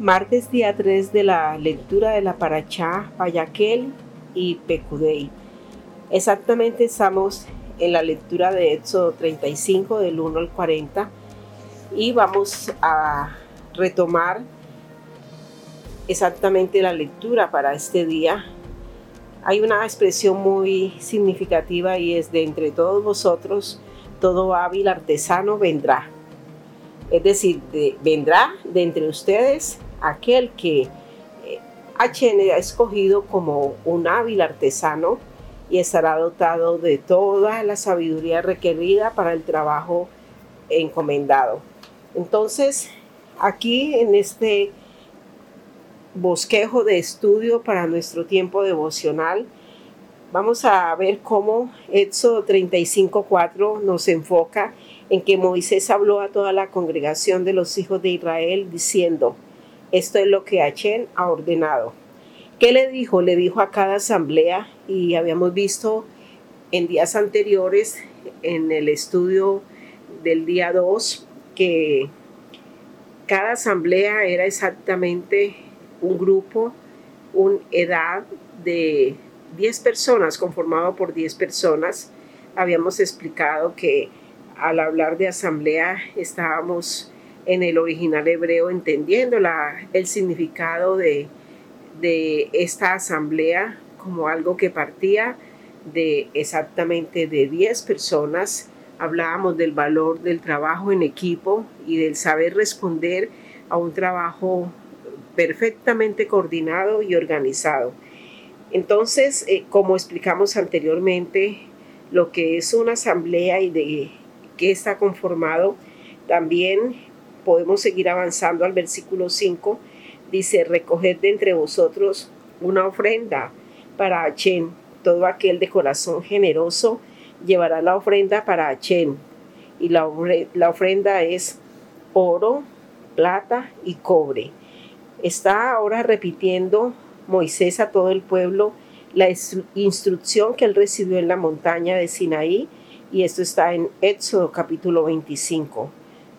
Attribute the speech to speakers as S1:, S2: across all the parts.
S1: Martes día 3 de la lectura de la Parachá, Payaquel y Pecudei. Exactamente estamos en la lectura de Éxodo 35 del 1 al 40 y vamos a retomar exactamente la lectura para este día. Hay una expresión muy significativa y es de entre todos vosotros, todo hábil artesano vendrá. Es decir, vendrá de entre ustedes aquel que HN eh, ha escogido como un hábil artesano y estará dotado de toda la sabiduría requerida para el trabajo encomendado. Entonces, aquí en este bosquejo de estudio para nuestro tiempo devocional, vamos a ver cómo Éxodo 35.4 nos enfoca en que Moisés habló a toda la congregación de los hijos de Israel diciendo, esto es lo que Hachén ha ordenado. ¿Qué le dijo? Le dijo a cada asamblea y habíamos visto en días anteriores en el estudio del día 2 que cada asamblea era exactamente un grupo, una edad de 10 personas, conformado por 10 personas. Habíamos explicado que al hablar de asamblea estábamos en el original hebreo entendiendo el significado de de esta asamblea como algo que partía de exactamente de 10 personas. Hablábamos del valor del trabajo en equipo y del saber responder a un trabajo perfectamente coordinado y organizado. Entonces, eh, como explicamos anteriormente, lo que es una asamblea y de qué está conformado, también podemos seguir avanzando al versículo 5 dice, recoged de entre vosotros una ofrenda para Achen. Todo aquel de corazón generoso llevará la ofrenda para Achen. Y la, la ofrenda es oro, plata y cobre. Está ahora repitiendo Moisés a todo el pueblo la instrucción que él recibió en la montaña de Sinaí, y esto está en Éxodo capítulo 25.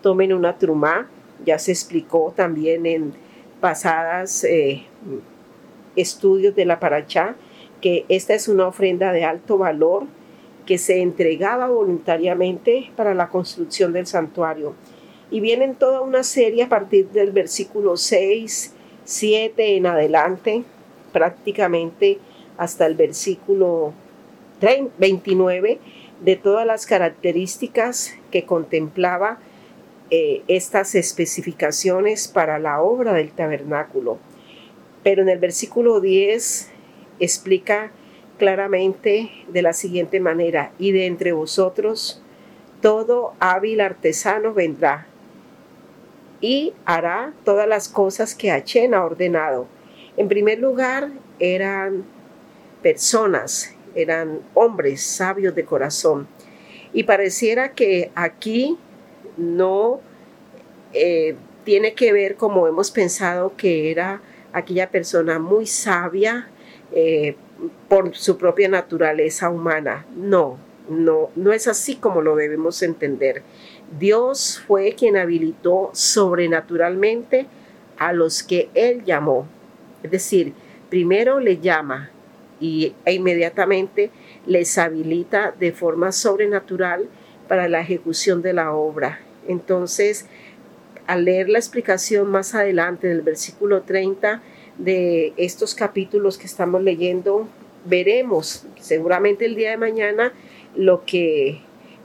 S1: Tomen una trumá, ya se explicó también en pasadas eh, estudios de la Parachá, que esta es una ofrenda de alto valor que se entregaba voluntariamente para la construcción del santuario. Y vienen toda una serie a partir del versículo 6, 7 en adelante, prácticamente hasta el versículo 29, de todas las características que contemplaba eh, estas especificaciones para la obra del tabernáculo. Pero en el versículo 10 explica claramente de la siguiente manera, y de entre vosotros todo hábil artesano vendrá y hará todas las cosas que Hachén ha ordenado. En primer lugar, eran personas, eran hombres sabios de corazón. Y pareciera que aquí no eh, tiene que ver como hemos pensado que era aquella persona muy sabia eh, por su propia naturaleza humana. No, no, no es así como lo debemos entender. Dios fue quien habilitó sobrenaturalmente a los que Él llamó. Es decir, primero le llama y, e inmediatamente les habilita de forma sobrenatural para la ejecución de la obra. Entonces, al leer la explicación más adelante del versículo 30 de estos capítulos que estamos leyendo, veremos seguramente el día de mañana lo que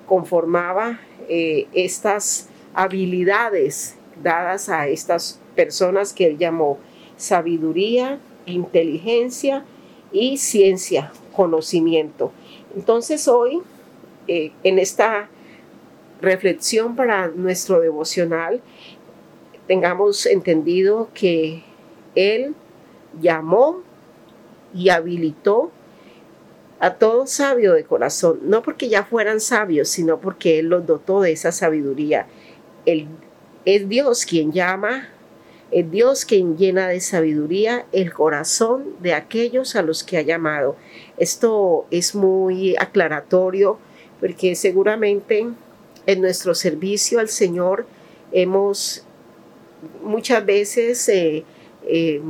S1: conformaba eh, estas habilidades dadas a estas personas que él llamó sabiduría, inteligencia y ciencia, conocimiento. Entonces hoy, eh, en esta reflexión para nuestro devocional, tengamos entendido que Él llamó y habilitó a todo sabio de corazón, no porque ya fueran sabios, sino porque Él los dotó de esa sabiduría. Él, es Dios quien llama, es Dios quien llena de sabiduría el corazón de aquellos a los que ha llamado. Esto es muy aclaratorio porque seguramente en nuestro servicio al Señor hemos muchas veces eh, eh,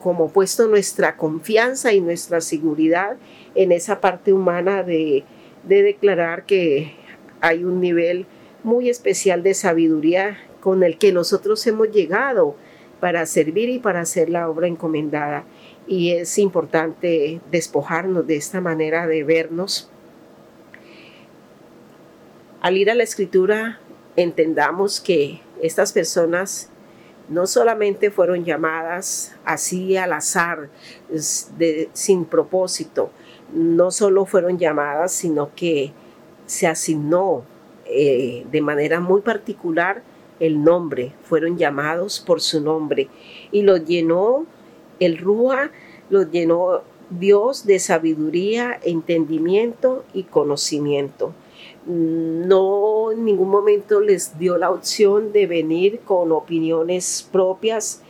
S1: como puesto nuestra confianza y nuestra seguridad en esa parte humana de declarar que hay un nivel muy especial de sabiduría con el que nosotros hemos llegado para servir y para hacer la obra encomendada. Y es importante despojarnos de esta manera de vernos. Al ir a la escritura, entendamos que estas personas no solamente fueron llamadas así al azar, sin propósito, no solo fueron llamadas, sino que se asignó eh, de manera muy particular el nombre, fueron llamados por su nombre. Y los llenó el Rúa, los llenó Dios de sabiduría, entendimiento y conocimiento no en ningún momento les dio la opción de venir con opiniones propias,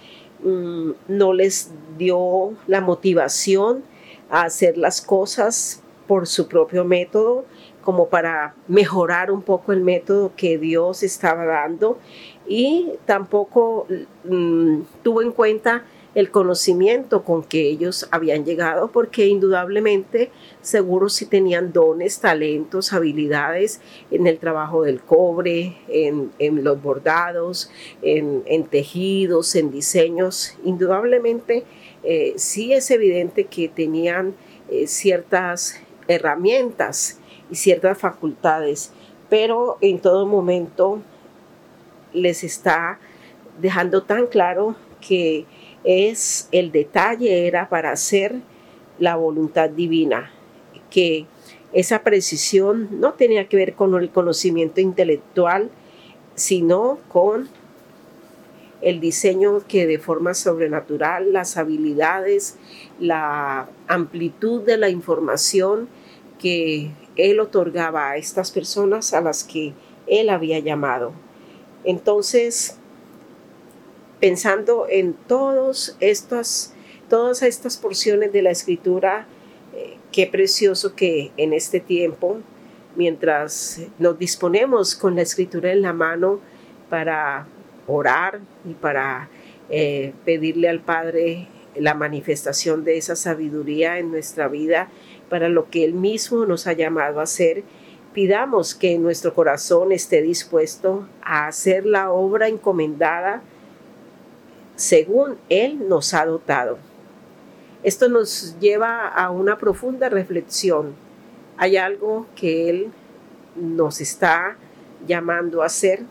S1: mm, no les dio la motivación a hacer las cosas por su propio método, como para mejorar un poco el método que Dios estaba dando. Y tampoco mm, tuvo en cuenta el conocimiento con que ellos habían llegado, porque indudablemente seguro si tenían dones, talentos, habilidades en el trabajo del cobre, en, los bordados, en, tejidos, en diseños. Indudablemente eh, sí es evidente que tenían eh, ciertas herramientas y ciertas facultades, pero en todo momento les está dejando tan claro que es el detalle era para hacer la voluntad divina, que esa precisión no tenía que ver con el conocimiento intelectual, sino con el diseño que de forma sobrenatural, las habilidades, la amplitud de la información que él otorgaba a estas personas a las que él había llamado. Entonces, pensando en todos estas, todas estas porciones de la escritura, eh, qué precioso que en este tiempo, mientras nos disponemos con la escritura en la mano para orar y para eh, pedirle al Padre la manifestación de esa sabiduría en nuestra vida para lo que Él mismo nos ha llamado a hacer, pidamos que nuestro corazón esté dispuesto a hacer la obra encomendada según Él nos ha dotado. Esto nos lleva a una profunda reflexión. Hay algo que Él nos está llamando a hacer.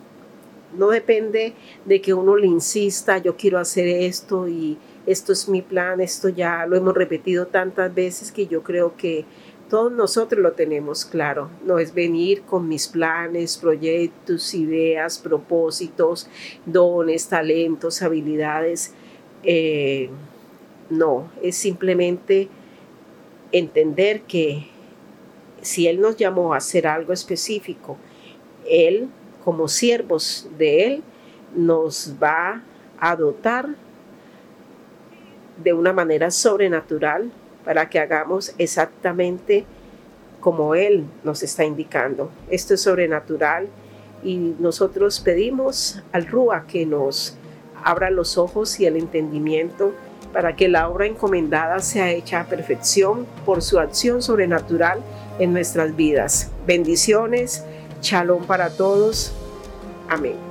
S1: No depende de que uno le insista, yo quiero hacer esto y esto es mi plan, esto ya lo hemos repetido tantas veces que yo creo que todos nosotros lo tenemos claro. No es venir con mis planes, proyectos, ideas, propósitos, dones, talentos, habilidades. Eh, no, es simplemente entender que si Él nos llamó a hacer algo específico, Él, como siervos de Él, nos va a dotar de una manera sobrenatural para que hagamos exactamente como Él nos está indicando. Esto es sobrenatural y nosotros pedimos al Rúa que nos abra los ojos y el entendimiento para que la obra encomendada sea hecha a perfección por su acción sobrenatural en nuestras vidas. Bendiciones, shalom para todos. Amén.